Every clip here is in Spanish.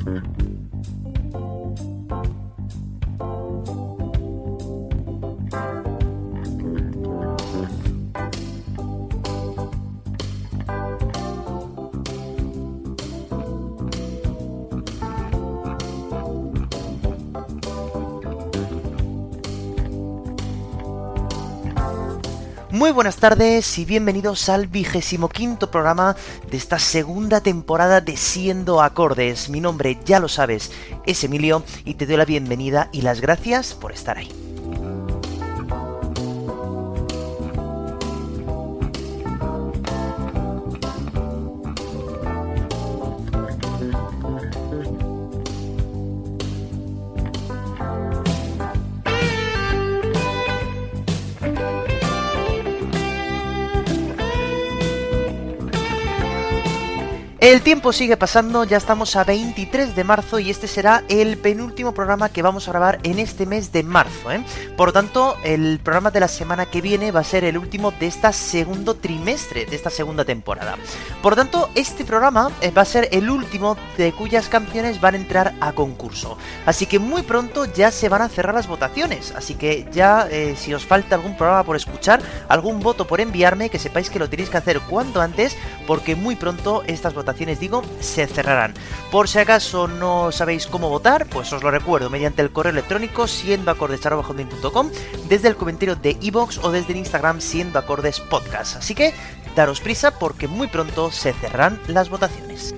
Mm-hmm. Muy buenas tardes y bienvenidos al vigésimo quinto programa de esta segunda temporada de Siendo Acordes. Mi nombre, ya lo sabes, es Emilio y te doy la bienvenida y las gracias por estar ahí. El tiempo sigue pasando, ya estamos a 23 de marzo y este será el penúltimo programa que vamos a grabar en este mes de marzo. ¿eh? Por lo tanto, el programa de la semana que viene va a ser el último de este segundo trimestre, de esta segunda temporada. Por lo tanto, este programa eh, va a ser el último de cuyas canciones van a entrar a concurso. Así que muy pronto ya se van a cerrar las votaciones. Así que ya, eh, si os falta algún programa por escuchar, algún voto por enviarme, que sepáis que lo tenéis que hacer cuanto antes, porque muy pronto estas votaciones digo, se cerrarán. Por si acaso no sabéis cómo votar, pues os lo recuerdo mediante el correo electrónico siendo desde el comentario de iVoox o desde el Instagram siendo acordes podcast. Así que daros prisa porque muy pronto se cerrarán las votaciones.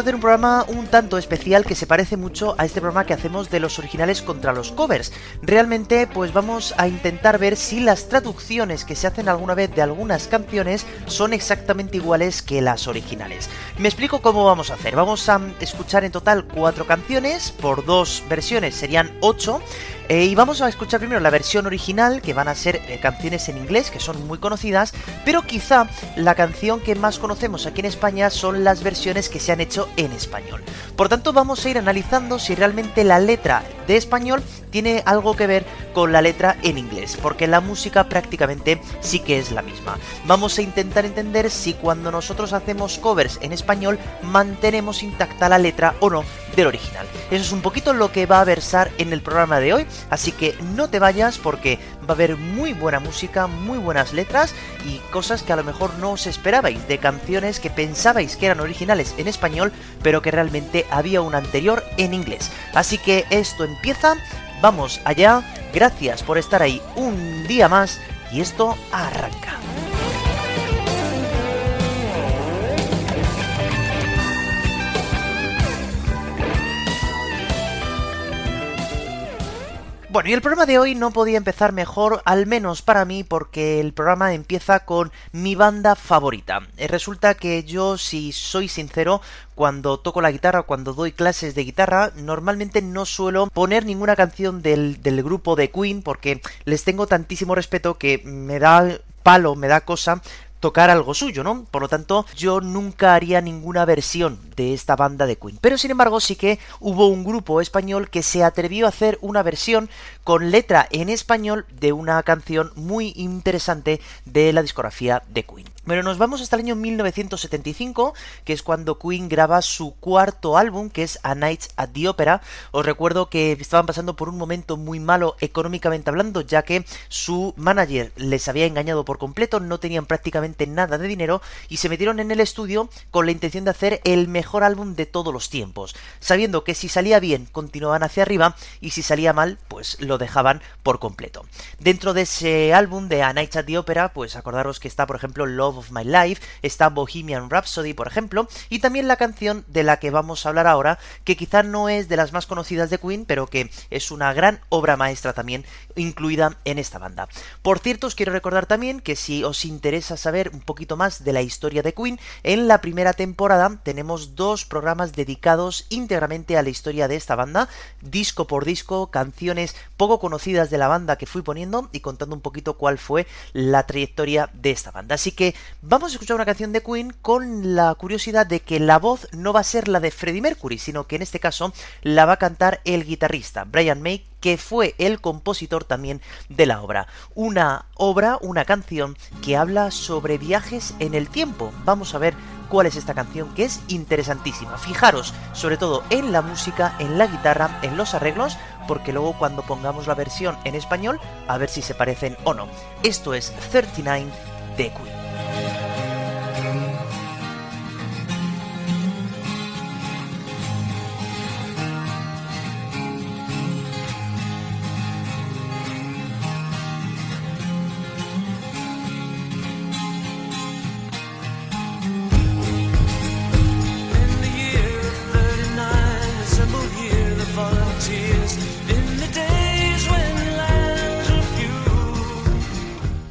A hacer un programa un tanto especial que se parece mucho a este programa que hacemos de los originales contra los covers. Realmente pues vamos a intentar ver si las traducciones que se hacen alguna vez de algunas canciones son exactamente iguales que las originales. Me explico cómo vamos a hacer. Vamos a escuchar en total cuatro canciones, por dos versiones serían ocho. Eh, y vamos a escuchar primero la versión original, que van a ser eh, canciones en inglés, que son muy conocidas, pero quizá la canción que más conocemos aquí en España son las versiones que se han hecho en español. Por tanto, vamos a ir analizando si realmente la letra de español tiene algo que ver con la letra en inglés, porque la música prácticamente sí que es la misma. Vamos a intentar entender si cuando nosotros hacemos covers en español mantenemos intacta la letra o no del original. Eso es un poquito lo que va a versar en el programa de hoy, así que no te vayas porque va a haber muy buena música, muy buenas letras y cosas que a lo mejor no os esperabais, de canciones que pensabais que eran originales en español, pero que realmente había una anterior en inglés. Así que esto empieza, vamos allá, gracias por estar ahí un día más y esto arranca. Bueno, y el programa de hoy no podía empezar mejor, al menos para mí, porque el programa empieza con mi banda favorita. Eh, resulta que yo, si soy sincero, cuando toco la guitarra, cuando doy clases de guitarra, normalmente no suelo poner ninguna canción del, del grupo de Queen, porque les tengo tantísimo respeto que me da palo, me da cosa tocar algo suyo, ¿no? Por lo tanto, yo nunca haría ninguna versión de esta banda de Queen. Pero sin embargo, sí que hubo un grupo español que se atrevió a hacer una versión con letra en español de una canción muy interesante de la discografía de Queen. Bueno, nos vamos hasta el año 1975, que es cuando Queen graba su cuarto álbum, que es A Night at the Opera. Os recuerdo que estaban pasando por un momento muy malo económicamente hablando, ya que su manager les había engañado por completo, no tenían prácticamente nada de dinero y se metieron en el estudio con la intención de hacer el mejor álbum de todos los tiempos, sabiendo que si salía bien continuaban hacia arriba y si salía mal, pues lo dejaban por completo. Dentro de ese álbum de A Night at the Opera, pues acordaros que está, por ejemplo, Love of My Life, está Bohemian Rhapsody, por ejemplo, y también la canción de la que vamos a hablar ahora, que quizá no es de las más conocidas de Queen, pero que es una gran obra maestra también incluida en esta banda. Por cierto, os quiero recordar también que si os interesa saber un poquito más de la historia de Queen, en la primera temporada tenemos dos programas dedicados íntegramente a la historia de esta banda, disco por disco, canciones poco conocidas de la banda que fui poniendo y contando un poquito cuál fue la trayectoria de esta banda. Así que vamos a escuchar una canción de Queen con la curiosidad de que la voz no va a ser la de Freddie Mercury, sino que en este caso la va a cantar el guitarrista Brian May, que fue el compositor también de la obra. Una obra, una canción que habla sobre viajes en el tiempo. Vamos a ver cuál es esta canción que es interesantísima. Fijaros sobre todo en la música, en la guitarra, en los arreglos, porque luego cuando pongamos la versión en español, a ver si se parecen o no. Esto es 39 de Queen.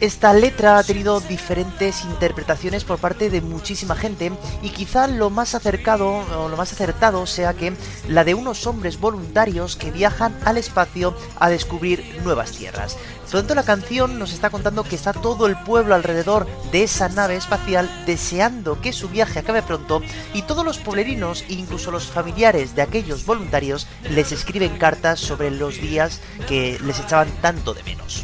Esta letra ha tenido diferentes interpretaciones por parte de muchísima gente y quizá lo más acercado o lo más acertado sea que la de unos hombres voluntarios que viajan al espacio a descubrir nuevas tierras. Por tanto, la canción nos está contando que está todo el pueblo alrededor de esa nave espacial deseando que su viaje acabe pronto y todos los pueblerinos e incluso los familiares de aquellos voluntarios les escriben cartas sobre los días que les echaban tanto de menos.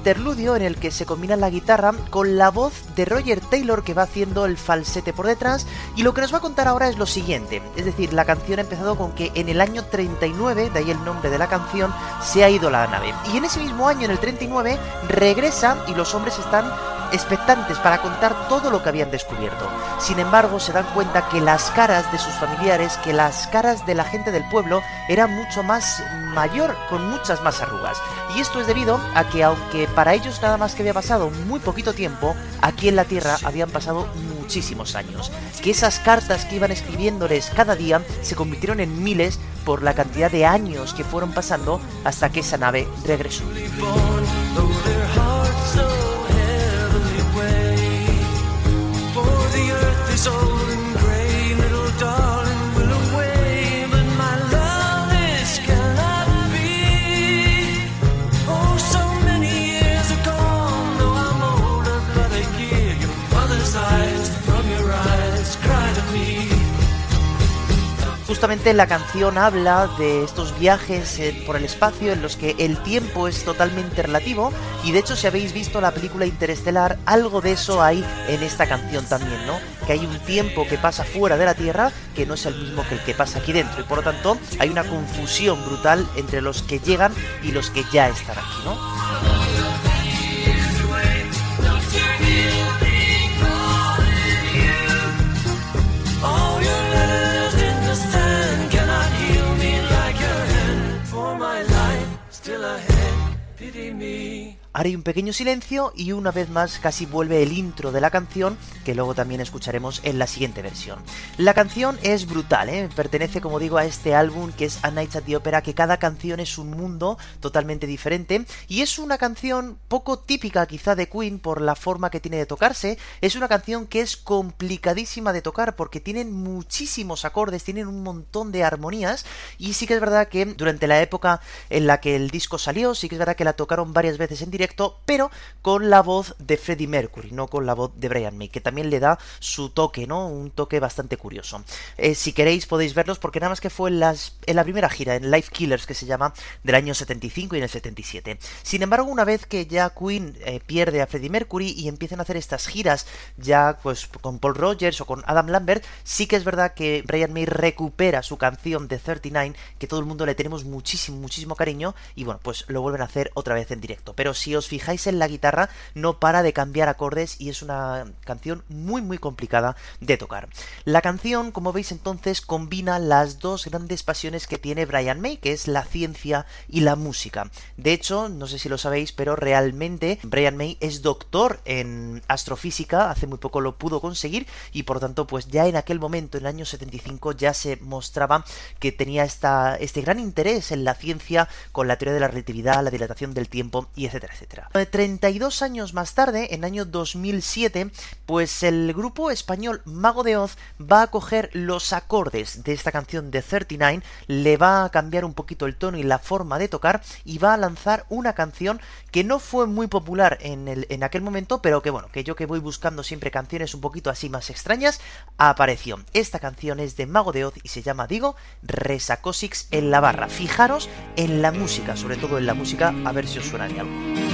interludio en el que se combina la guitarra con la voz de Roger Taylor que va haciendo el falsete por detrás y lo que nos va a contar ahora es lo siguiente, es decir, la canción ha empezado con que en el año 39, de ahí el nombre de la canción, se ha ido la nave y en ese mismo año, en el 39, regresa y los hombres están expectantes para contar todo lo que habían descubierto. Sin embargo, se dan cuenta que las caras de sus familiares, que las caras de la gente del pueblo eran mucho más mayor, con muchas más arrugas. Y esto es debido a que aunque para ellos nada más que había pasado muy poquito tiempo, aquí en la Tierra habían pasado muchísimos años. Que esas cartas que iban escribiéndoles cada día se convirtieron en miles por la cantidad de años que fueron pasando hasta que esa nave regresó. Justamente la canción habla de estos viajes eh, por el espacio en los que el tiempo es totalmente relativo y de hecho si habéis visto la película Interestelar, algo de eso hay en esta canción también, ¿no? Que hay un tiempo que pasa fuera de la Tierra que no es el mismo que el que pasa aquí dentro y por lo tanto hay una confusión brutal entre los que llegan y los que ya están aquí, ¿no? Haré un pequeño silencio y una vez más casi vuelve el intro de la canción que luego también escucharemos en la siguiente versión. La canción es brutal, ¿eh? pertenece como digo a este álbum que es A Night at the Opera que cada canción es un mundo totalmente diferente y es una canción poco típica quizá de Queen por la forma que tiene de tocarse, es una canción que es complicadísima de tocar porque tienen muchísimos acordes, tienen un montón de armonías y sí que es verdad que durante la época en la que el disco salió, sí que es verdad que la tocaron varias veces en directo pero con la voz de Freddie Mercury, no con la voz de Brian May, que también le da su toque, ¿no? Un toque bastante curioso. Eh, si queréis podéis verlos porque nada más que fue en, las, en la primera gira, en Life Killers, que se llama, del año 75 y en el 77. Sin embargo, una vez que ya Queen eh, pierde a Freddie Mercury y empiezan a hacer estas giras ya pues con Paul Rogers o con Adam Lambert, sí que es verdad que Brian May recupera su canción de 39, que todo el mundo le tenemos muchísimo, muchísimo cariño, y bueno, pues lo vuelven a hacer otra vez en directo. Pero si si os fijáis en la guitarra, no para de cambiar acordes y es una canción muy muy complicada de tocar. La canción, como veis entonces, combina las dos grandes pasiones que tiene Brian May, que es la ciencia y la música. De hecho, no sé si lo sabéis, pero realmente Brian May es doctor en astrofísica, hace muy poco lo pudo conseguir y por tanto, pues ya en aquel momento, en el año 75, ya se mostraba que tenía esta, este gran interés en la ciencia con la teoría de la relatividad, la dilatación del tiempo y etcétera, etcétera. 32 años más tarde, en año 2007, pues el grupo español Mago de Oz va a coger los acordes de esta canción de 39, le va a cambiar un poquito el tono y la forma de tocar y va a lanzar una canción que no fue muy popular en, el, en aquel momento, pero que bueno, que yo que voy buscando siempre canciones un poquito así más extrañas, apareció. Esta canción es de Mago de Oz y se llama, digo, Resacosix en la barra. Fijaros en la música, sobre todo en la música, a ver si os suena algo.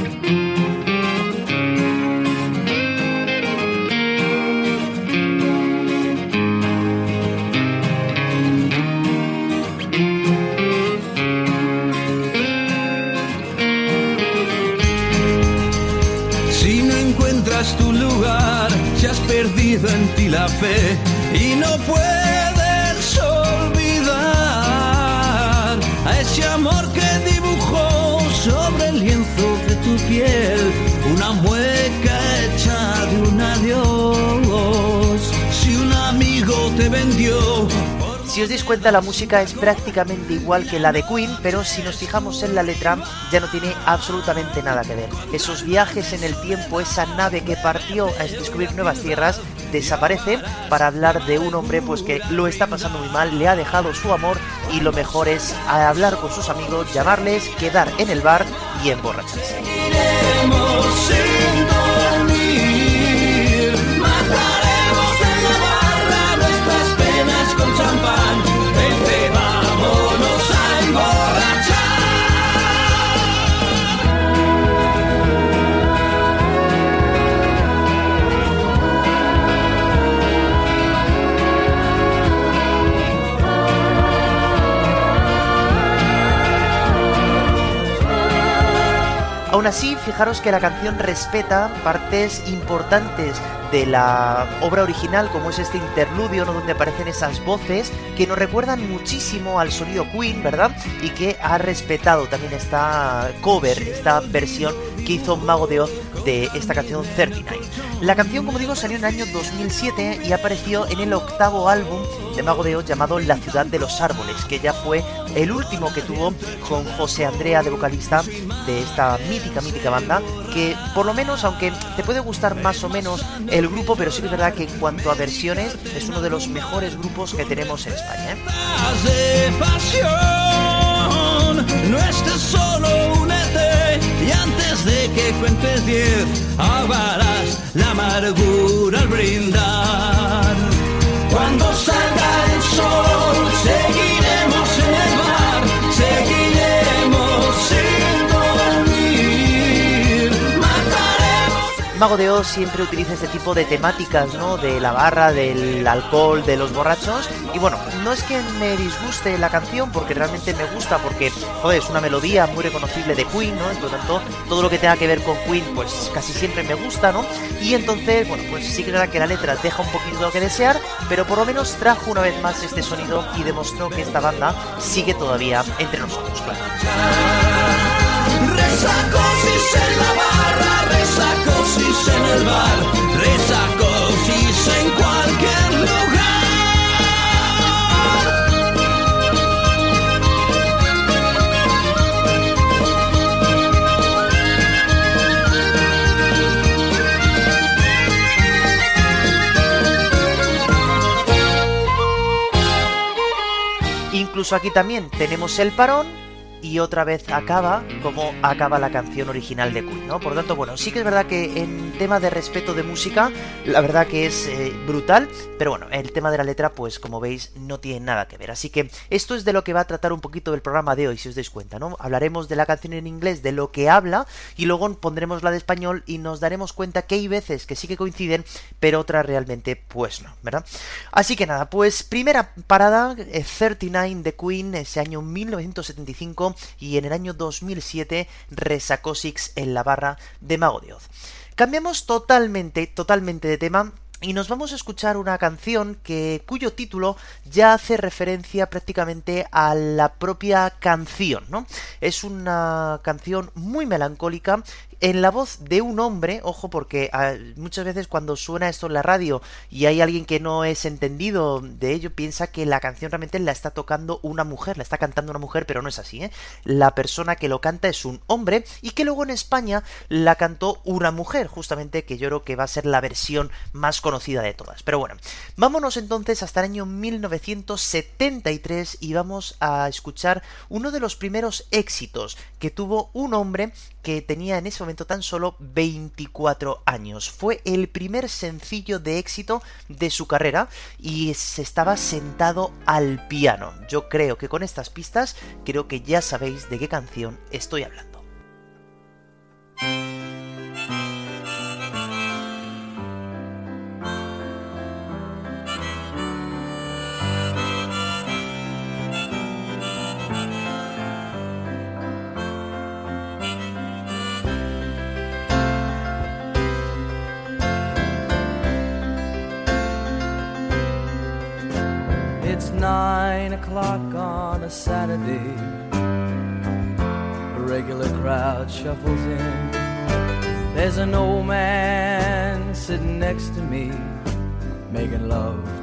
Tu lugar, si has perdido en ti la fe y no puedes olvidar a ese amor que una mueca hecha de un adiós. Si un amigo te vendió si os dais cuenta, la música es prácticamente igual que la de Queen, pero si nos fijamos en la letra, ya no tiene absolutamente nada que ver. Esos viajes en el tiempo, esa nave que partió a descubrir nuevas tierras, desaparece para hablar de un hombre pues que lo está pasando muy mal, le ha dejado su amor y lo mejor es hablar con sus amigos, llamarles, quedar en el bar y emborracharse. Aún así, fijaros que la canción respeta partes importantes de la obra original, como es este interludio, ¿no? donde aparecen esas voces que nos recuerdan muchísimo al sonido Queen, ¿verdad? Y que ha respetado también esta cover, esta versión que hizo Mago de Oz de esta canción 39. La canción, como digo, salió en el año 2007 y apareció en el octavo álbum de Mago de Oz llamado La ciudad de los árboles, que ya fue el último que tuvo con José Andrea de vocalista de esta mítica, mítica banda, que por lo menos, aunque te puede gustar más o menos el grupo, pero sí que es verdad que en cuanto a versiones es uno de los mejores grupos que tenemos en España. ¿eh? No estés solo, únete y antes de que cuentes diez, ahogarás la amargura al brindar. Cuando salga el sol, seguiremos Mago de Oz siempre utiliza este tipo de temáticas, ¿no? De la barra, del alcohol, de los borrachos, y bueno, no es que me disguste la canción, porque realmente me gusta, porque, joder, es una melodía muy reconocible de Queen, ¿no? Por lo tanto, todo lo que tenga que ver con Queen, pues casi siempre me gusta, ¿no? Y entonces, bueno, pues sí que verdad que la letra deja un poquito lo que desear, pero por lo menos trajo una vez más este sonido y demostró que esta banda sigue todavía entre nosotros, claro. en la barra, en el bar, en cualquier lugar. Incluso aquí también tenemos el parón y otra vez acaba como acaba la canción original de Queen, ¿no? Por lo tanto, bueno, sí que es verdad que en tema de respeto de música, la verdad que es eh, brutal, pero bueno, el tema de la letra, pues como veis, no tiene nada que ver. Así que esto es de lo que va a tratar un poquito del programa de hoy, si os dais cuenta, ¿no? Hablaremos de la canción en inglés, de lo que habla, y luego pondremos la de español y nos daremos cuenta que hay veces que sí que coinciden, pero otras realmente, pues no, ¿verdad? Así que nada, pues primera parada, 39 eh, de Queen, ese año 1975, y en el año 2007 resacó Six en la barra de Mago de. Cambiamos totalmente, totalmente de tema y nos vamos a escuchar una canción que cuyo título ya hace referencia prácticamente a la propia canción, ¿no? Es una canción muy melancólica en la voz de un hombre, ojo porque ah, muchas veces cuando suena esto en la radio y hay alguien que no es entendido de ello, piensa que la canción realmente la está tocando una mujer, la está cantando una mujer, pero no es así, ¿eh? La persona que lo canta es un hombre y que luego en España la cantó una mujer, justamente que yo creo que va a ser la versión más conocida de todas. Pero bueno, vámonos entonces hasta el año 1973 y vamos a escuchar uno de los primeros éxitos que tuvo un hombre que tenía en ese momento tan solo 24 años. Fue el primer sencillo de éxito de su carrera y se estaba sentado al piano. Yo creo que con estas pistas creo que ya sabéis de qué canción estoy hablando.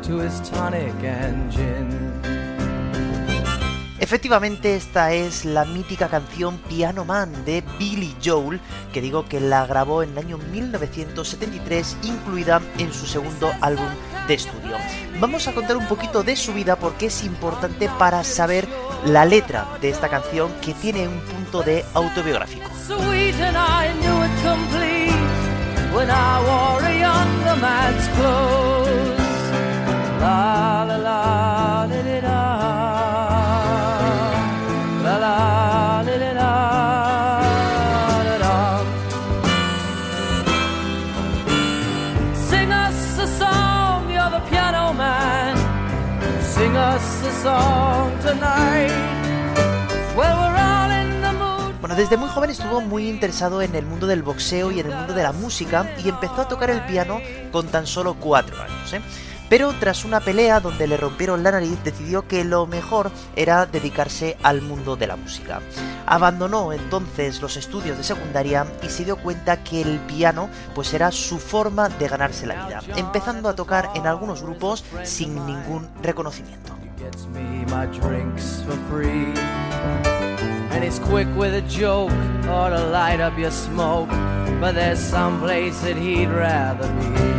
To his tonic and gin. Efectivamente, esta es la mítica canción Piano Man de Billy Joel, que digo que la grabó en el año 1973, incluida en su segundo álbum de estudio. Vamos a contar un poquito de su vida porque es importante para saber la letra de esta canción que tiene un punto de autobiográfico. Bueno, desde muy joven estuvo muy interesado en el mundo del boxeo y en el mundo de la música y empezó a tocar el piano con tan solo cuatro años. ¿eh? Pero tras una pelea donde le rompieron la nariz, decidió que lo mejor era dedicarse al mundo de la música. Abandonó entonces los estudios de secundaria y se dio cuenta que el piano pues era su forma de ganarse la vida, empezando a tocar en algunos grupos sin ningún reconocimiento. And he's quick with a joke or to light up your smoke. But there's that he'd rather be.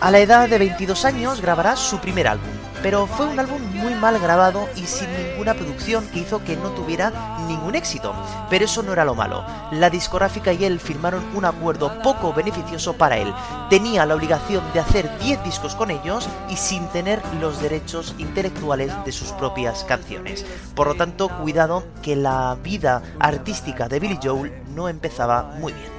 A la edad de 22 años grabará su primer álbum, pero fue un álbum muy mal grabado y sin ninguna producción que hizo que no tuviera ningún éxito. Pero eso no era lo malo. La discográfica y él firmaron un acuerdo poco beneficioso para él. Tenía la obligación de hacer 10 discos con ellos y sin tener los derechos intelectuales de sus propias canciones. Por lo tanto, cuidado que la vida artística de Billy Joel no empezaba muy bien.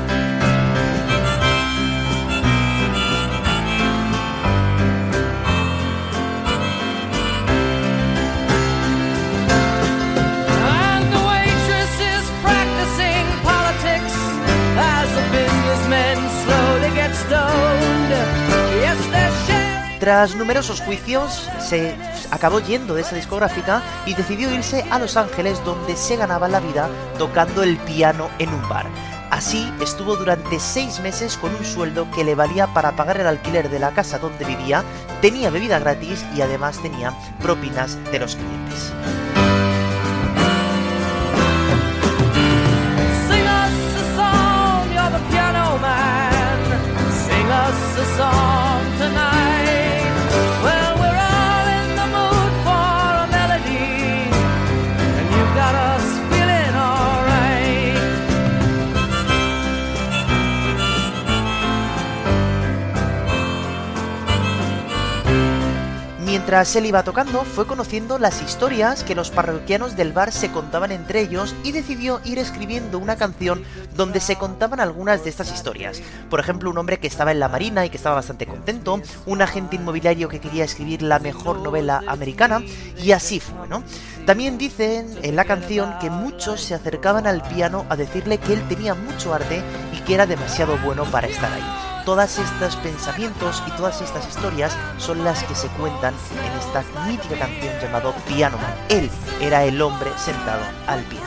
Tras numerosos juicios, se acabó yendo de esa discográfica y decidió irse a Los Ángeles donde se ganaba la vida tocando el piano en un bar. Así estuvo durante seis meses con un sueldo que le valía para pagar el alquiler de la casa donde vivía, tenía bebida gratis y además tenía propinas de los clientes. Mientras él iba tocando, fue conociendo las historias que los parroquianos del bar se contaban entre ellos y decidió ir escribiendo una canción donde se contaban algunas de estas historias. Por ejemplo, un hombre que estaba en la marina y que estaba bastante contento, un agente inmobiliario que quería escribir la mejor novela americana, y así fue, ¿no? También dicen en la canción que muchos se acercaban al piano a decirle que él tenía mucho arte y que era demasiado bueno para estar ahí. Todas estos pensamientos y todas estas historias son las que se cuentan en esta mítica canción llamado Piano Man. Él era el hombre sentado al piano.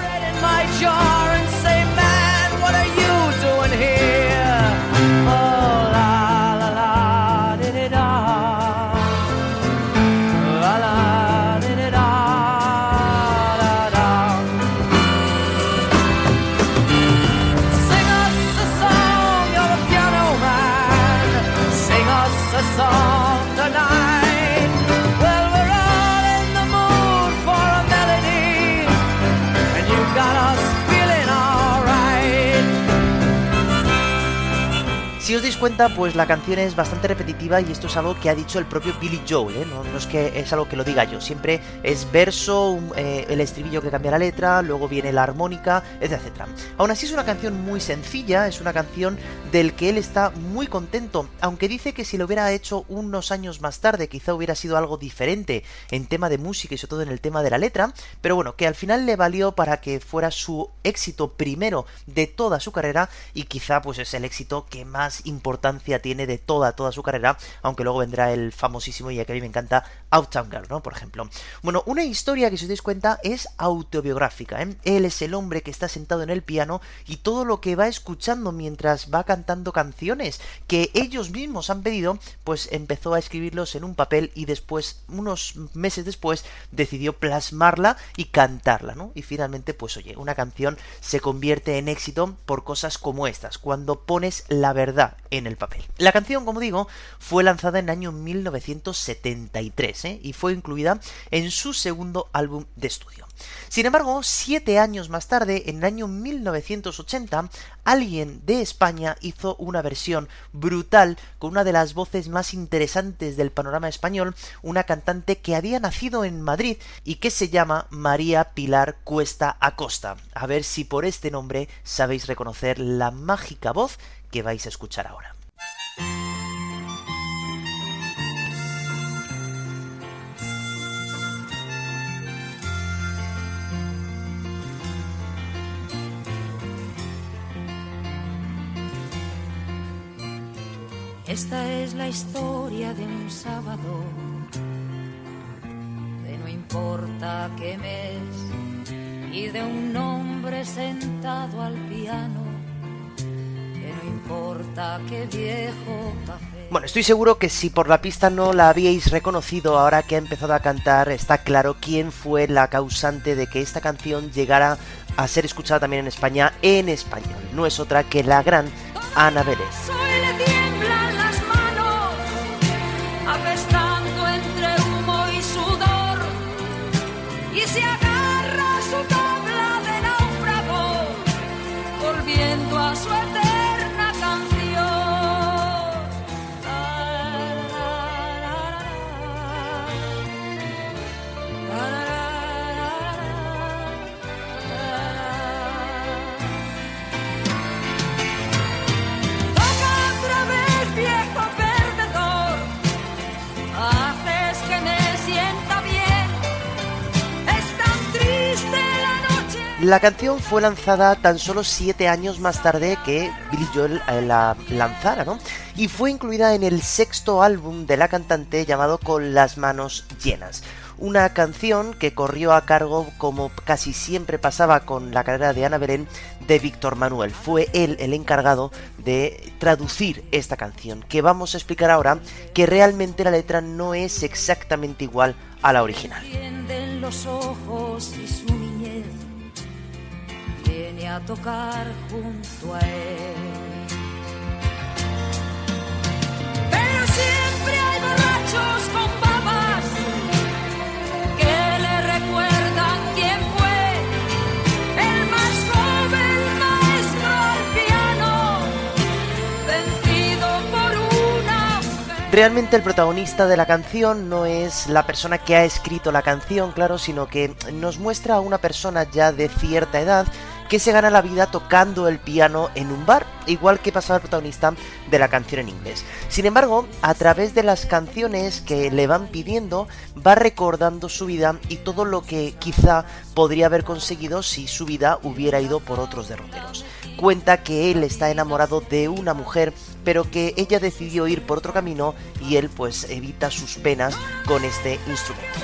Dais cuenta, pues la canción es bastante repetitiva y esto es algo que ha dicho el propio Billy Joel, ¿eh? no, es que es algo que lo diga yo, siempre es verso, eh, el estribillo que cambia la letra, luego viene la armónica, etc. Aún así es una canción muy sencilla, es una canción del que él está muy contento, aunque dice que si lo hubiera hecho unos años más tarde quizá hubiera sido algo diferente en tema de música y sobre todo en el tema de la letra, pero bueno, que al final le valió para que fuera su éxito primero de toda su carrera y quizá pues es el éxito que más importancia tiene de toda, toda su carrera, aunque luego vendrá el famosísimo y que a mí me encanta, Outtown Girl, ¿no? Por ejemplo. Bueno, una historia que si os dais cuenta es autobiográfica, ¿eh? Él es el hombre que está sentado en el piano y todo lo que va escuchando mientras va cantando canciones que ellos mismos han pedido, pues empezó a escribirlos en un papel y después, unos meses después, decidió plasmarla y cantarla, ¿no? Y finalmente, pues oye, una canción se convierte en éxito por cosas como estas, cuando pones la verdad en el papel. La canción, como digo, fue lanzada en el año 1973 ¿eh? y fue incluida en su segundo álbum de estudio. Sin embargo, siete años más tarde, en el año 1980, alguien de España hizo una versión brutal con una de las voces más interesantes del panorama español, una cantante que había nacido en Madrid y que se llama María Pilar Cuesta Acosta. A ver si por este nombre sabéis reconocer la mágica voz que vais a escuchar ahora. Esta es la historia de un sábado, de no importa qué mes, y de un hombre sentado al piano bueno, estoy seguro que si por la pista no la habíais reconocido, ahora que ha empezado a cantar, está claro quién fue la causante de que esta canción llegara a ser escuchada también en España en español. No es otra que la gran Ana Vélez. La canción fue lanzada tan solo siete años más tarde que Billy eh, la lanzara, ¿no? Y fue incluida en el sexto álbum de la cantante llamado Con las manos llenas. Una canción que corrió a cargo, como casi siempre pasaba con la carrera de Ana Belén, de Víctor Manuel. Fue él el encargado de traducir esta canción, que vamos a explicar ahora que realmente la letra no es exactamente igual a la original. A tocar junto a él. Pero siempre hay borrachos con babas que le recuerdan quién fue el más joven maestro al piano, vencido por una Realmente el protagonista de la canción no es la persona que ha escrito la canción, claro, sino que nos muestra a una persona ya de cierta edad que se gana la vida tocando el piano en un bar, igual que pasaba el protagonista de la canción en inglés. Sin embargo, a través de las canciones que le van pidiendo, va recordando su vida y todo lo que quizá podría haber conseguido si su vida hubiera ido por otros derroteros. Cuenta que él está enamorado de una mujer, pero que ella decidió ir por otro camino y él pues evita sus penas con este instrumento.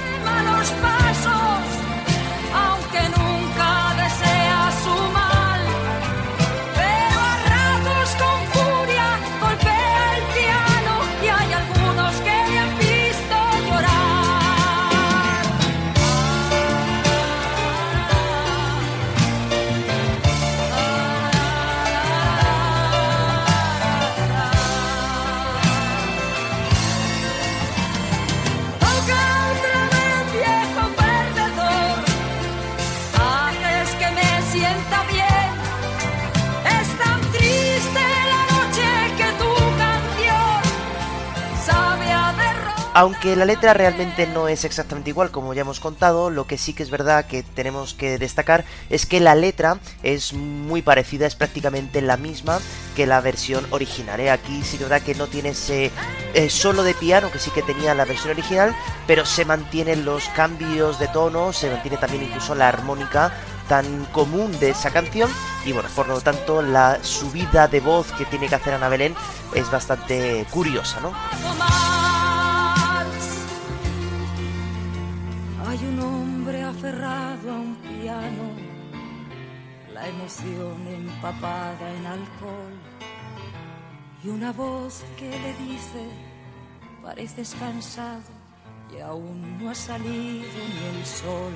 Aunque la letra realmente no es exactamente igual, como ya hemos contado, lo que sí que es verdad que tenemos que destacar es que la letra es muy parecida, es prácticamente la misma que la versión original. ¿eh? Aquí sí que verdad que no tiene ese eh, solo de piano que sí que tenía la versión original, pero se mantienen los cambios de tono, se mantiene también incluso la armónica tan común de esa canción y bueno, por lo tanto la subida de voz que tiene que hacer Ana Belén es bastante curiosa, ¿no? Aferrado a un piano, la emoción empapada en alcohol y una voz que le dice, pareces cansado y aún no ha salido ni el sol.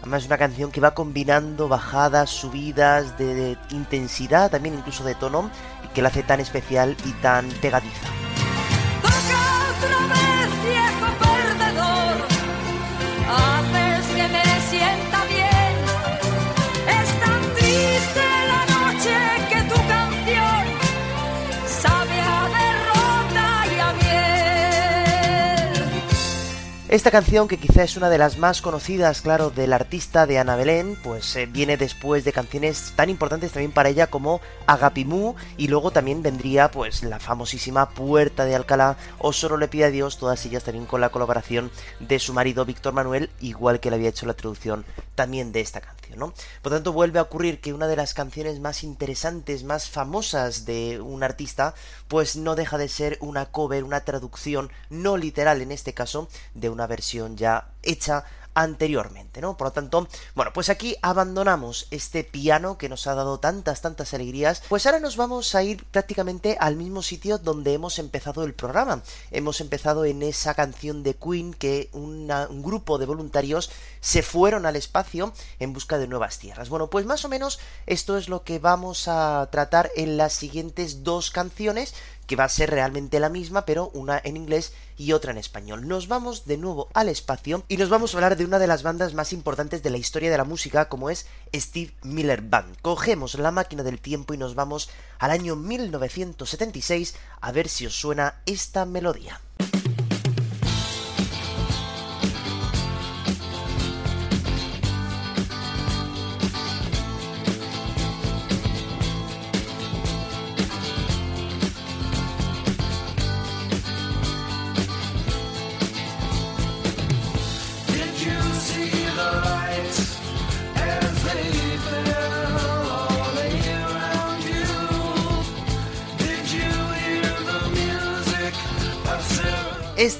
Además es una canción que va combinando bajadas, subidas de, de intensidad, también incluso de tono, y que la hace tan especial y tan pegadiza. stay. Esta canción, que quizá es una de las más conocidas, claro, del artista de Ana Belén, pues eh, viene después de canciones tan importantes también para ella como Agapimú y luego también vendría pues la famosísima Puerta de Alcalá o Solo le pide a Dios, todas ellas también con la colaboración de su marido Víctor Manuel, igual que le había hecho la traducción también de esta canción, ¿no? Por tanto, vuelve a ocurrir que una de las canciones más interesantes, más famosas de un artista, pues no deja de ser una cover, una traducción no literal en este caso, de una versión ya hecha anteriormente, ¿no? Por lo tanto, bueno, pues aquí abandonamos este piano que nos ha dado tantas, tantas alegrías, pues ahora nos vamos a ir prácticamente al mismo sitio donde hemos empezado el programa. Hemos empezado en esa canción de Queen que un grupo de voluntarios se fueron al espacio en busca de nuevas tierras. Bueno, pues más o menos esto es lo que vamos a tratar en las siguientes dos canciones que va a ser realmente la misma, pero una en inglés y otra en español. Nos vamos de nuevo al espacio y nos vamos a hablar de una de las bandas más importantes de la historia de la música, como es Steve Miller Band. Cogemos la máquina del tiempo y nos vamos al año 1976 a ver si os suena esta melodía.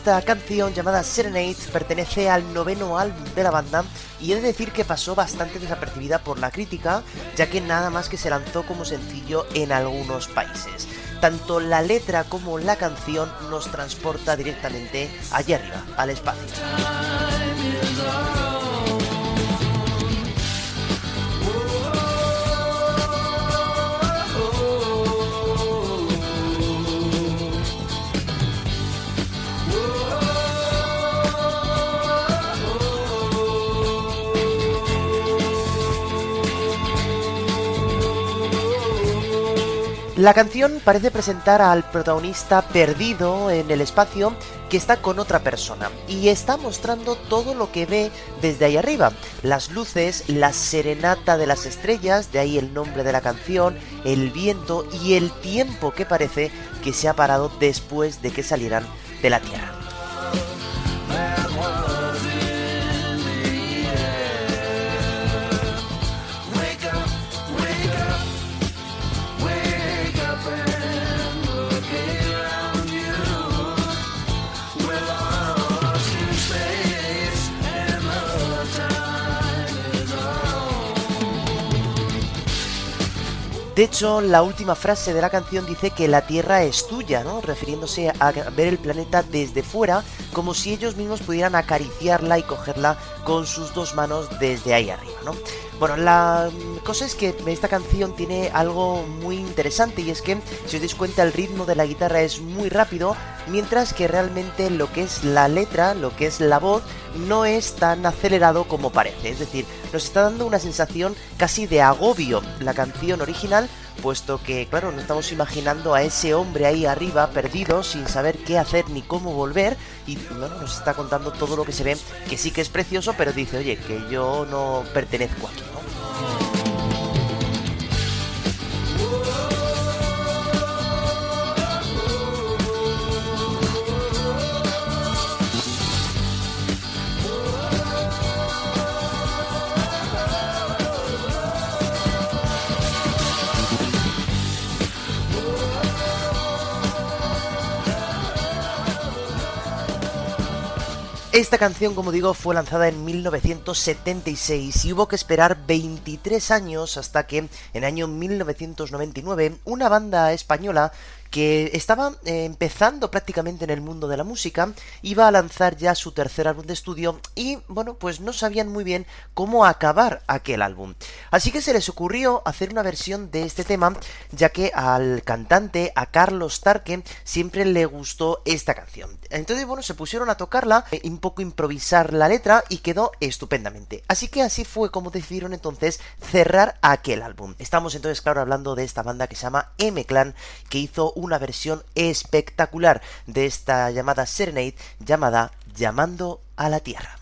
Esta canción llamada Serenade pertenece al noveno álbum de la banda y he de decir que pasó bastante desapercibida por la crítica, ya que nada más que se lanzó como sencillo en algunos países. Tanto la letra como la canción nos transporta directamente allá arriba, al espacio. La canción parece presentar al protagonista perdido en el espacio que está con otra persona y está mostrando todo lo que ve desde ahí arriba. Las luces, la serenata de las estrellas, de ahí el nombre de la canción, el viento y el tiempo que parece que se ha parado después de que salieran de la Tierra. De hecho, la última frase de la canción dice que la Tierra es tuya, ¿no? Refiriéndose a ver el planeta desde fuera, como si ellos mismos pudieran acariciarla y cogerla con sus dos manos desde ahí arriba, ¿no? Bueno, la cosa es que esta canción tiene algo muy interesante y es que, si os dais cuenta, el ritmo de la guitarra es muy rápido, mientras que realmente lo que es la letra, lo que es la voz, no es tan acelerado como parece. Es decir, nos está dando una sensación casi de agobio la canción original, puesto que, claro, no estamos imaginando a ese hombre ahí arriba perdido sin saber qué hacer ni cómo volver y bueno, nos está contando todo lo que se ve, que sí que es precioso, pero dice, oye, que yo no pertenezco aquí, ¿no? Esta canción, como digo, fue lanzada en 1976 y hubo que esperar 23 años hasta que en el año 1999 una banda española que estaba eh, empezando prácticamente en el mundo de la música, iba a lanzar ya su tercer álbum de estudio y, bueno, pues no sabían muy bien cómo acabar aquel álbum. Así que se les ocurrió hacer una versión de este tema, ya que al cantante, a Carlos Tarque, siempre le gustó esta canción. Entonces, bueno, se pusieron a tocarla, eh, un poco improvisar la letra y quedó estupendamente. Así que así fue como decidieron entonces cerrar aquel álbum. Estamos entonces, claro, hablando de esta banda que se llama M-Clan, que hizo una versión espectacular de esta llamada Serenade llamada Llamando a la Tierra.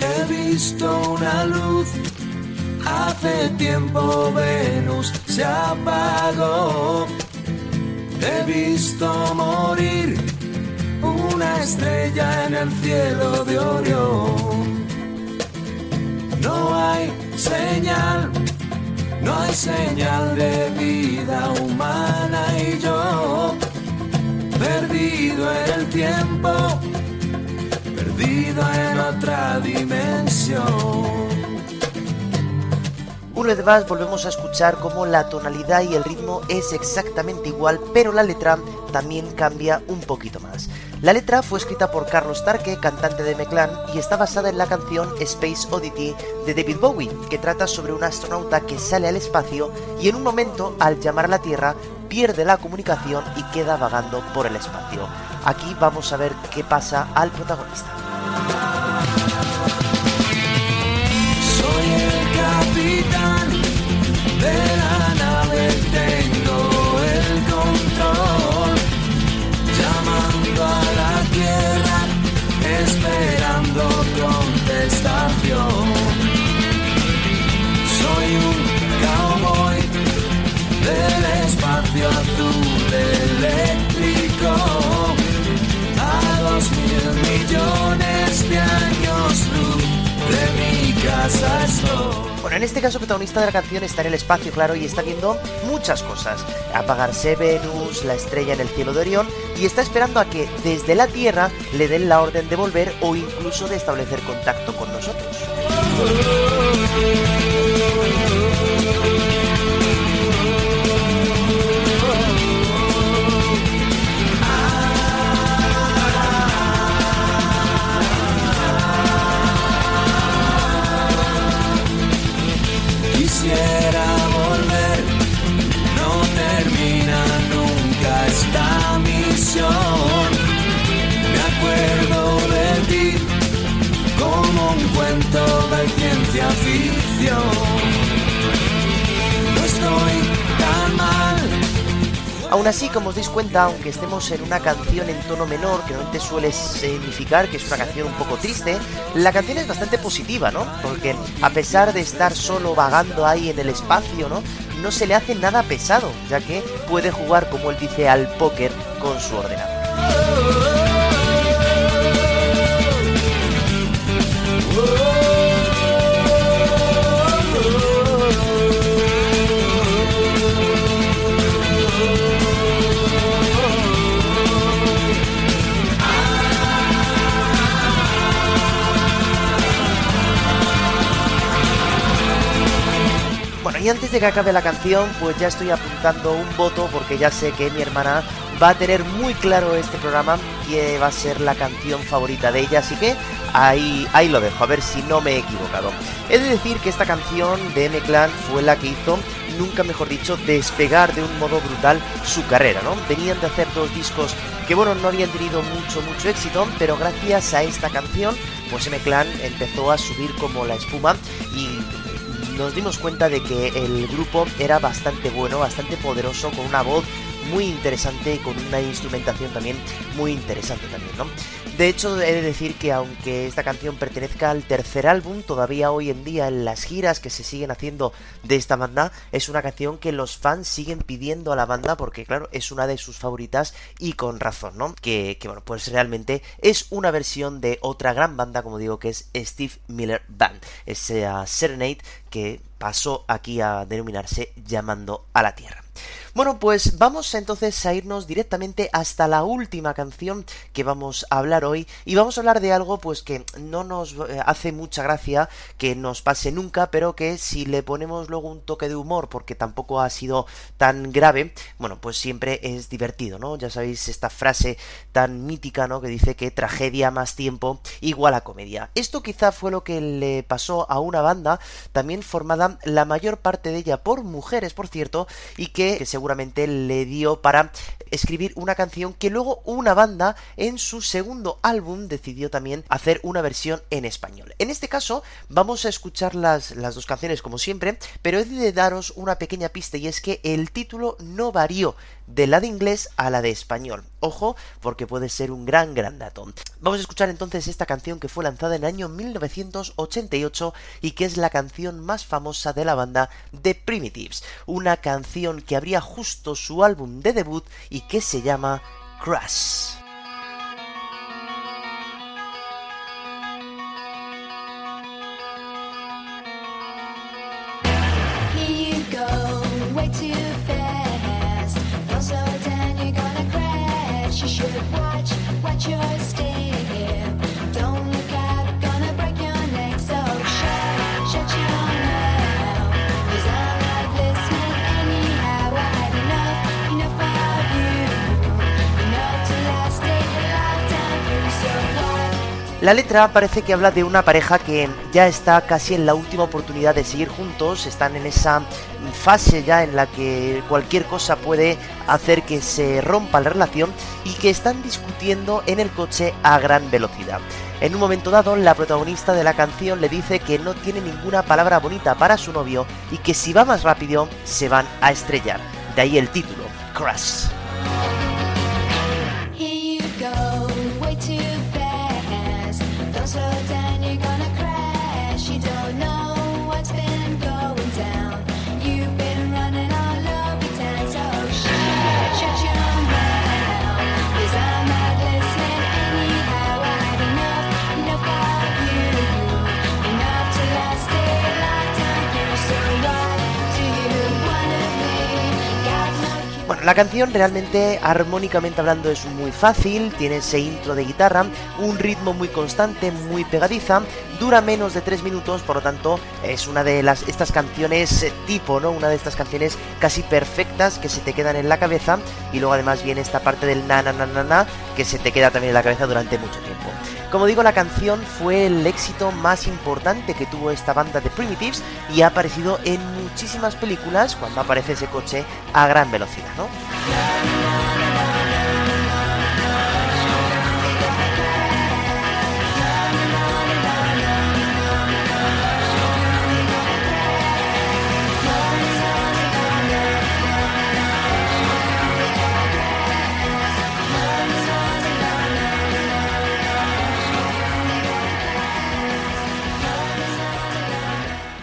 He visto una luz, hace tiempo Venus se apagó. He visto morir una estrella en el cielo de Orión. No hay señal, no hay señal de vida humana y yo, perdido en el tiempo, perdido en otra dimensión. Una vez más volvemos a escuchar cómo la tonalidad y el ritmo es exactamente igual, pero la letra también cambia un poquito más. La letra fue escrita por Carlos Tarque, cantante de Meclán, y está basada en la canción Space Oddity de David Bowie, que trata sobre un astronauta que sale al espacio y en un momento, al llamar a la Tierra, pierde la comunicación y queda vagando por el espacio. Aquí vamos a ver qué pasa al protagonista. Contestación. Soy un cowboy del espacio azul eléctrico, a dos mil millones de años luz de mi casa estoy. Bueno, en este caso el protagonista de la canción está en el espacio, claro, y está viendo muchas cosas. Apagarse Venus, la estrella en el cielo de Orión, y está esperando a que desde la Tierra le den la orden de volver o incluso de establecer contacto con nosotros. Aún así, como os dais cuenta, aunque estemos en una canción en tono menor, que normalmente suele significar que es una canción un poco triste, la canción es bastante positiva, ¿no? Porque a pesar de estar solo vagando ahí en el espacio, ¿no? No se le hace nada pesado, ya que puede jugar, como él dice, al póker con su ordenador. Y antes de que acabe la canción, pues ya estoy apuntando un voto porque ya sé que mi hermana va a tener muy claro este programa que va a ser la canción favorita de ella, así que ahí, ahí lo dejo, a ver si no me he equivocado. He de decir que esta canción de M-Clan fue la que hizo, nunca mejor dicho, despegar de un modo brutal su carrera, ¿no? Venían de hacer dos discos que, bueno, no habían tenido mucho, mucho éxito, pero gracias a esta canción, pues M-Clan empezó a subir como la espuma y nos dimos cuenta de que el grupo era bastante bueno, bastante poderoso, con una voz muy interesante con una instrumentación también muy interesante también, ¿no? De hecho, he de decir que aunque esta canción pertenezca al tercer álbum, todavía hoy en día en las giras que se siguen haciendo de esta banda, es una canción que los fans siguen pidiendo a la banda porque, claro, es una de sus favoritas y con razón, ¿no? Que, bueno, pues realmente es una versión de otra gran banda, como digo, que es Steve Miller Band, ese Serenade que pasó aquí a denominarse Llamando a la Tierra. Bueno, pues vamos entonces a irnos directamente hasta la última canción que vamos a hablar hoy y vamos a hablar de algo pues que no nos eh, hace mucha gracia que nos pase nunca, pero que si le ponemos luego un toque de humor porque tampoco ha sido tan grave, bueno, pues siempre es divertido, ¿no? Ya sabéis esta frase tan mítica, ¿no? Que dice que tragedia más tiempo igual a comedia. Esto quizá fue lo que le pasó a una banda también formada la mayor parte de ella por mujeres, por cierto, y que, que seguramente le dio para escribir una canción que luego una banda en su segundo álbum decidió también hacer una versión en español. En este caso vamos a escuchar las, las dos canciones como siempre, pero he de daros una pequeña pista y es que el título no varió de la de inglés a la de español. Ojo, porque puede ser un gran, gran dato. Vamos a escuchar entonces esta canción que fue lanzada en el año 1988 y que es la canción más famosa de la banda The Primitives. Una canción que abría justo su álbum de debut y que se llama Crash. La letra parece que habla de una pareja que ya está casi en la última oportunidad de seguir juntos, están en esa fase ya en la que cualquier cosa puede hacer que se rompa la relación y que están discutiendo en el coche a gran velocidad. En un momento dado, la protagonista de la canción le dice que no tiene ninguna palabra bonita para su novio y que si va más rápido se van a estrellar. De ahí el título, Crash. La canción realmente, armónicamente hablando, es muy fácil, tiene ese intro de guitarra, un ritmo muy constante, muy pegadiza, dura menos de 3 minutos, por lo tanto es una de las estas canciones eh, tipo, ¿no? Una de estas canciones casi perfectas que se te quedan en la cabeza y luego además viene esta parte del na na na na na que se te queda también en la cabeza durante mucho tiempo. Como digo, la canción fue el éxito más importante que tuvo esta banda de Primitives y ha aparecido en muchísimas películas cuando aparece ese coche a gran velocidad, ¿no?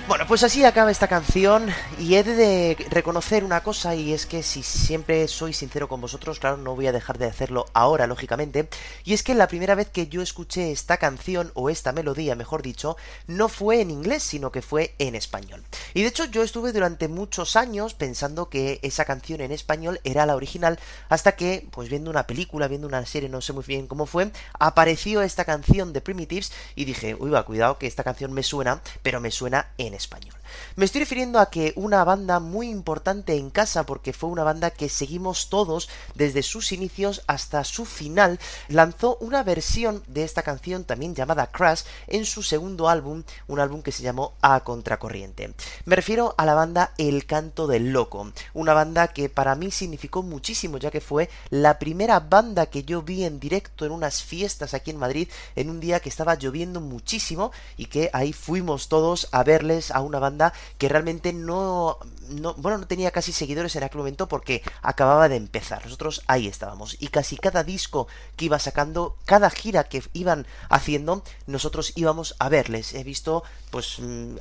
Bueno, pues así acaba esta canción y he de reconocer una cosa y es que si siempre soy sincero con vosotros, claro, no voy a dejar de hacerlo ahora, lógicamente, y es que la primera vez que yo escuché esta canción o esta melodía, mejor dicho, no fue en inglés, sino que fue en español. Y de hecho yo estuve durante muchos años pensando que esa canción en español era la original hasta que, pues viendo una película, viendo una serie, no sé muy bien cómo fue, apareció esta canción de Primitives y dije, uy, va, cuidado que esta canción me suena, pero me suena en español. Me estoy refiriendo a que una banda muy importante en casa, porque fue una banda que seguimos todos desde sus inicios hasta su final, lanzó una versión de esta canción también llamada Crash en su segundo álbum, un álbum que se llamó A Contracorriente. Me refiero a la banda El Canto del Loco, una banda que para mí significó muchísimo, ya que fue la primera banda que yo vi en directo en unas fiestas aquí en Madrid en un día que estaba lloviendo muchísimo y que ahí fuimos todos a verles a una banda que realmente no, no, bueno, no tenía casi seguidores en aquel momento porque acababa de empezar. Nosotros ahí estábamos. Y casi cada disco que iba sacando, cada gira que iban haciendo, nosotros íbamos a verles. He visto, pues, mm,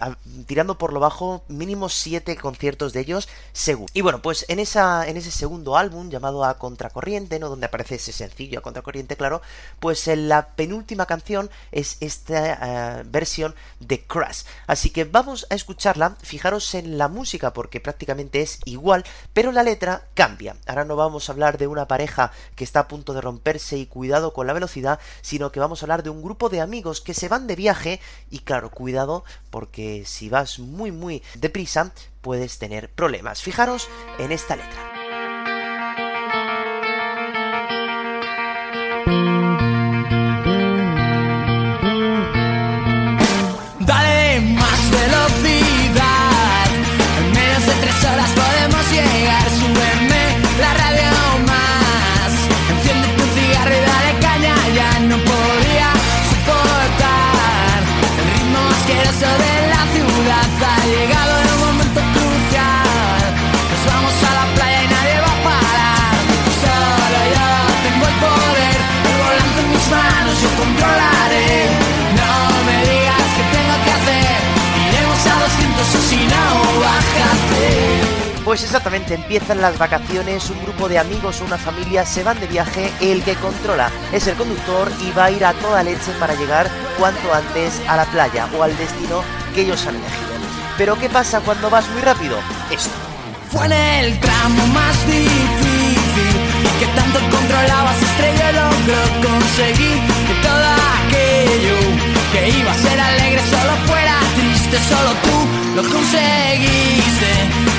tirando por lo bajo, mínimo siete conciertos de ellos, seguro. Y bueno, pues en, esa, en ese segundo álbum llamado A Contracorriente, ¿no? Donde aparece ese sencillo A Contracorriente, claro, pues en la penúltima canción es esta eh, versión de Crash. Así que vamos a Fijaros en la música porque prácticamente es igual, pero la letra cambia. Ahora no vamos a hablar de una pareja que está a punto de romperse y cuidado con la velocidad, sino que vamos a hablar de un grupo de amigos que se van de viaje y claro, cuidado porque si vas muy muy deprisa puedes tener problemas. Fijaros en esta letra. Pues exactamente, empiezan las vacaciones, un grupo de amigos o una familia se van de viaje, el que controla es el conductor y va a ir a toda leche para llegar cuanto antes a la playa o al destino que ellos han elegido. Pero ¿qué pasa cuando vas muy rápido? Esto. Fue en el tramo más difícil que tanto controlabas estrella logró conseguir que todo aquello que iba a ser alegre solo fuera solo tú lo conseguiste.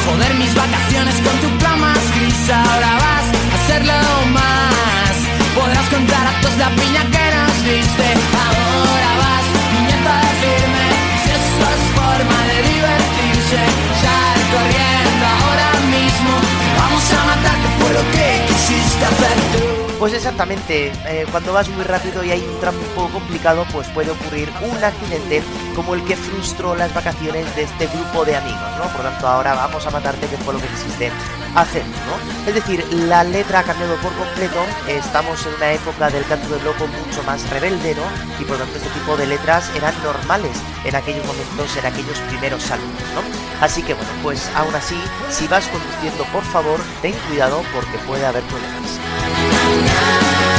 Joder mis vacaciones con tu plan más gris. Ahora vas a hacerlo más. Podrás contar a todos la piña que nos viste Ahora vas, niñeta de firme Si eso es forma de divertirse. Sal corriendo ahora mismo. Vamos a matar que fue lo que quisiste hacer tú pues exactamente, eh, cuando vas muy rápido y hay un tramo un poco complicado, pues puede ocurrir un accidente como el que frustró las vacaciones de este grupo de amigos, ¿no? Por tanto, ahora vamos a matarte, que fue lo que quisiste hacer, ¿no? Es decir, la letra ha cambiado por completo, estamos en una época del canto del loco mucho más rebelde, ¿no? Y por tanto, este tipo de letras eran normales en aquellos momentos, en aquellos primeros álbumes, ¿no? Así que bueno, pues aún así, si vas conduciendo, por favor, ten cuidado porque puede haber problemas. tonight.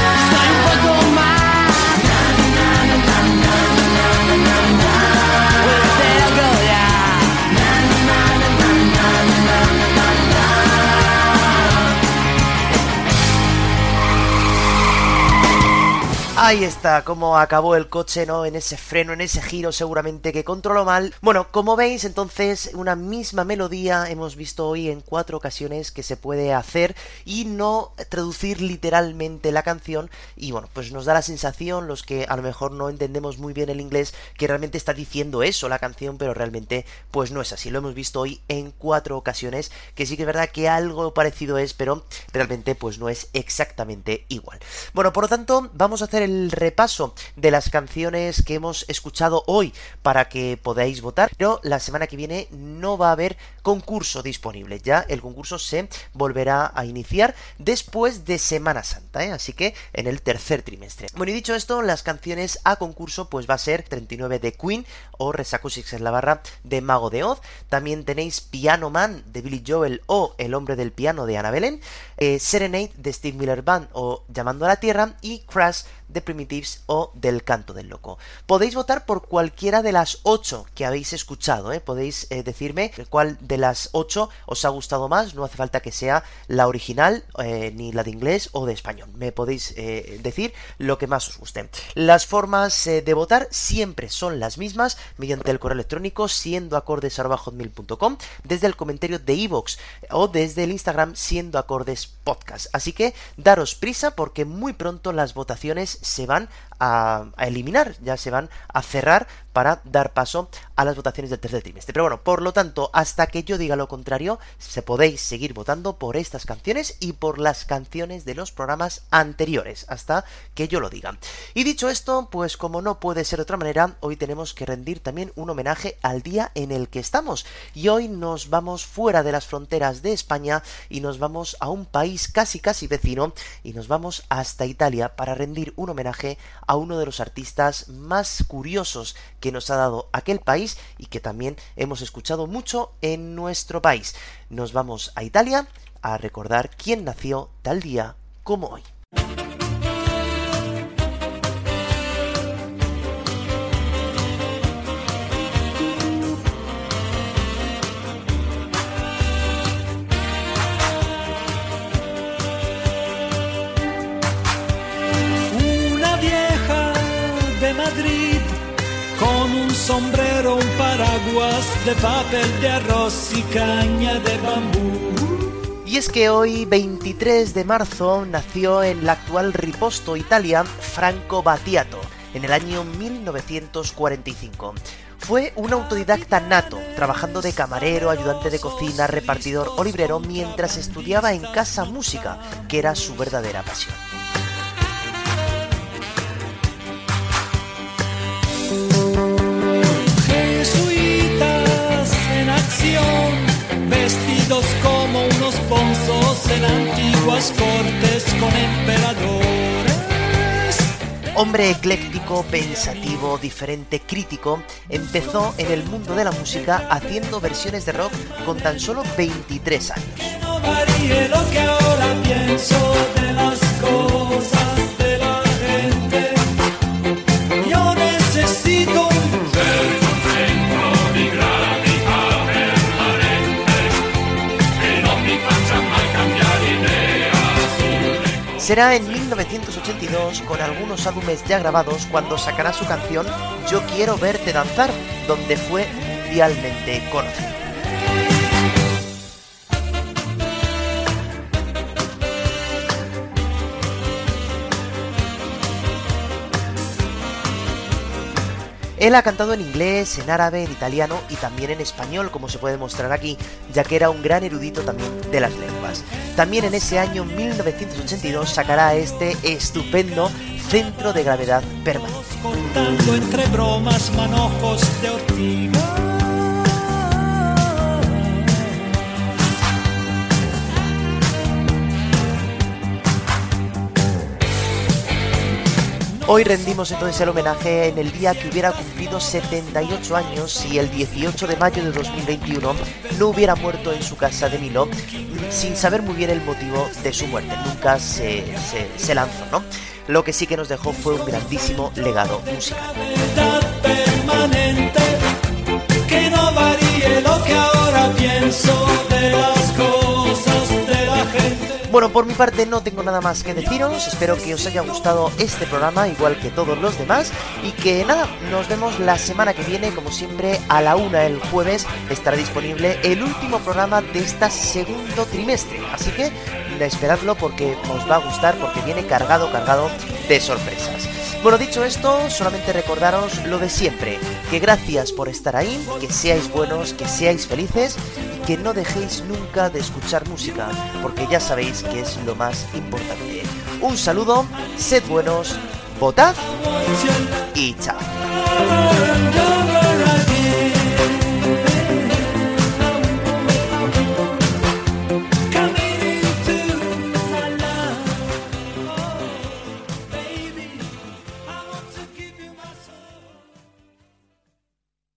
Ahí está, cómo acabó el coche, ¿no? En ese freno, en ese giro seguramente que controló mal. Bueno, como veis, entonces, una misma melodía hemos visto hoy en cuatro ocasiones que se puede hacer y no traducir literalmente la canción. Y bueno, pues nos da la sensación, los que a lo mejor no entendemos muy bien el inglés, que realmente está diciendo eso la canción, pero realmente pues no es así. Lo hemos visto hoy en cuatro ocasiones, que sí que es verdad que algo parecido es, pero realmente pues no es exactamente igual. Bueno, por lo tanto, vamos a hacer el repaso de las canciones que hemos escuchado hoy para que podáis votar, pero la semana que viene no va a haber concurso disponible. Ya el concurso se volverá a iniciar después de Semana Santa, ¿eh? así que en el tercer trimestre. Bueno, y dicho esto, las canciones a concurso pues va a ser 39 de Queen o Resaku Six en la barra de Mago de Oz. También tenéis Piano Man de Billy Joel o El hombre del piano de Ana Belén, eh, Serenade de Steve Miller Band o Llamando a la Tierra y Crash de Primitives o del Canto del Loco. Podéis votar por cualquiera de las ocho que habéis escuchado, ¿eh? podéis eh, decirme cuál de las ocho os ha gustado más, no hace falta que sea la original, eh, ni la de inglés o de español, me podéis decir lo que más os guste. Las formas de votar siempre son las mismas, mediante el correo electrónico siendo acordes desde el comentario de iVoox o desde el Instagram siendo acordes podcast. Así que daros prisa porque muy pronto las votaciones se van a, eliminar, ya se van a cerrar para dar paso a las votaciones del tercer trimestre. Pero bueno, por lo tanto, hasta que yo diga lo contrario, se podéis seguir votando por estas canciones y por las canciones de los programas anteriores, hasta que yo lo diga. Y dicho esto, pues como no puede ser de otra manera, hoy tenemos que rendir también un homenaje al día en el que estamos. Y hoy nos vamos fuera de las fronteras de España y nos vamos a un país casi casi vecino y nos vamos hasta Italia para rendir un homenaje a uno de los artistas más curiosos que nos ha dado aquel país y que también hemos escuchado mucho en nuestro país. Nos vamos a Italia a recordar quién nació tal día como hoy. Sombrero, un paraguas de papel de arroz y caña de bambú. Y es que hoy, 23 de marzo, nació en la actual Riposto, Italia, Franco Battiato, en el año 1945. Fue un autodidacta nato, trabajando de camarero, ayudante de cocina, repartidor o librero mientras estudiaba en casa música, que era su verdadera pasión. Vestidos como unos bonzos en antiguas cortes con emperadores. Hombre ecléctico, pensativo, diferente, crítico, empezó en el mundo de la música haciendo versiones de rock con tan solo 23 años. No varíe lo que ahora pienso Será en 1982, con algunos álbumes ya grabados, cuando sacará su canción Yo quiero verte danzar, donde fue mundialmente conocido. Él ha cantado en inglés, en árabe, en italiano y también en español, como se puede mostrar aquí, ya que era un gran erudito también de las lenguas. También en ese año 1982 sacará este estupendo Centro de Gravedad Permanente. Hoy rendimos entonces el homenaje en el día que hubiera cumplido 78 años si el 18 de mayo de 2021 no hubiera muerto en su casa de Milo sin saber muy bien el motivo de su muerte. Nunca se, se, lanzó, ¿no? Lo que sí que nos dejó fue un grandísimo legado musical. que no varíe lo que ahora pienso de Bueno, por mi parte no tengo nada más que deciros, espero que os haya gustado este programa igual que todos los demás. Y que nada, nos vemos la semana que viene, como siempre a la una el jueves estará disponible el último programa de este segundo trimestre, así que esperadlo porque os va a gustar porque viene cargado, cargado de sorpresas. Bueno, dicho esto, solamente recordaros lo de siempre, que gracias por estar ahí, que seáis buenos, que seáis felices que no dejéis nunca de escuchar música, porque ya sabéis que es lo más importante. Un saludo, sed buenos votad y chao.